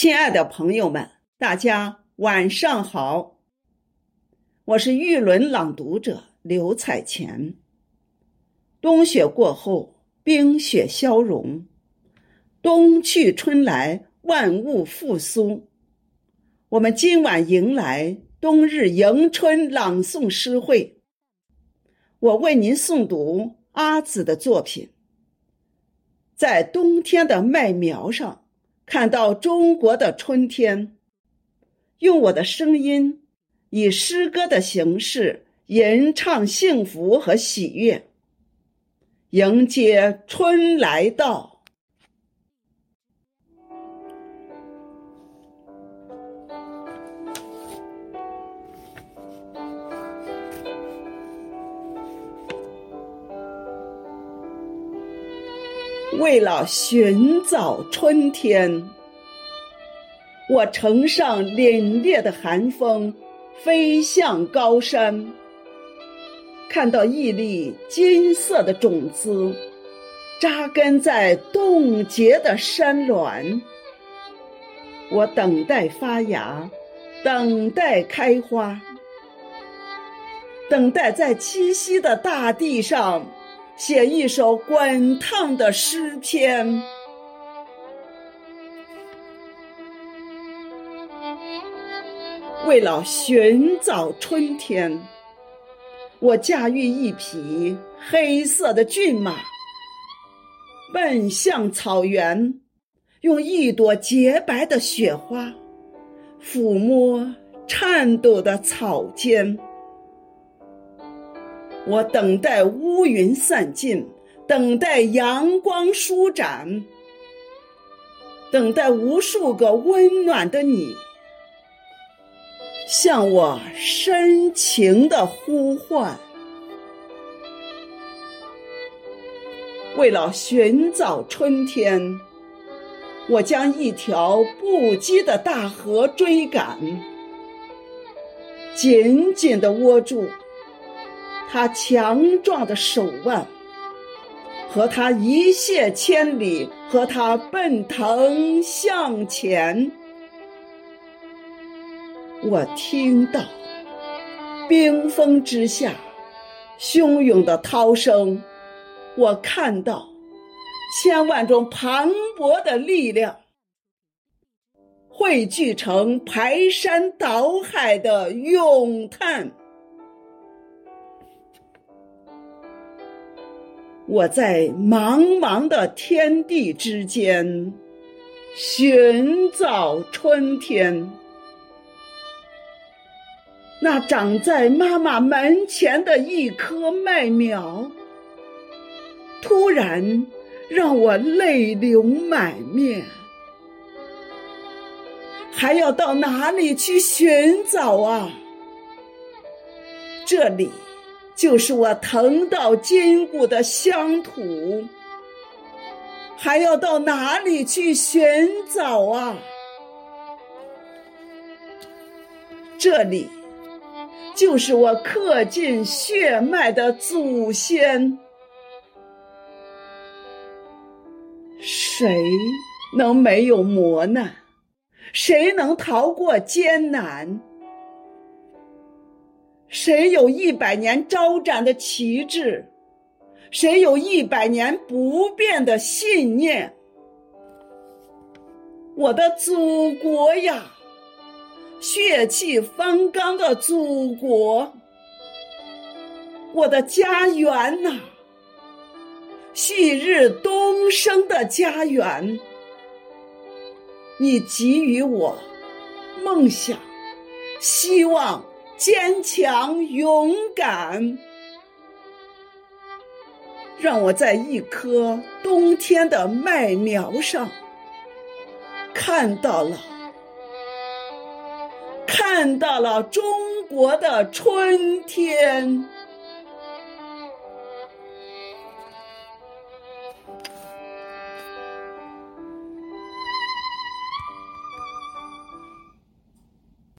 亲爱的朋友们，大家晚上好。我是玉轮朗读者刘彩乾。冬雪过后，冰雪消融，冬去春来，万物复苏。我们今晚迎来冬日迎春朗诵诗会。我为您诵读阿紫的作品。在冬天的麦苗上。看到中国的春天，用我的声音，以诗歌的形式吟唱幸福和喜悦，迎接春来到。为了寻找春天，我乘上凛冽的寒风，飞向高山。看到一粒金色的种子扎根在冻结的山峦，我等待发芽，等待开花，等待在栖息的大地上。写一首滚烫的诗篇。为了寻找春天，我驾驭一匹黑色的骏马，奔向草原，用一朵洁白的雪花抚摸颤抖的草尖。我等待乌云散尽，等待阳光舒展，等待无数个温暖的你向我深情的呼唤。为了寻找春天，我将一条不羁的大河追赶，紧紧的握住。他强壮的手腕，和他一泻千里，和他奔腾向前。我听到冰封之下汹涌的涛声，我看到千万种磅礴的力量汇聚成排山倒海的咏叹。我在茫茫的天地之间寻找春天，那长在妈妈门前的一棵麦苗，突然让我泪流满面。还要到哪里去寻找啊？这里。就是我疼到筋骨的乡土，还要到哪里去寻找啊？这里，就是我刻进血脉的祖先。谁能没有磨难？谁能逃过艰难？谁有一百年招展的旗帜？谁有一百年不变的信念？我的祖国呀，血气方刚的祖国，我的家园呐，旭日东升的家园。你给予我梦想，希望。坚强勇敢，让我在一棵冬天的麦苗上看到了，看到了中国的春天。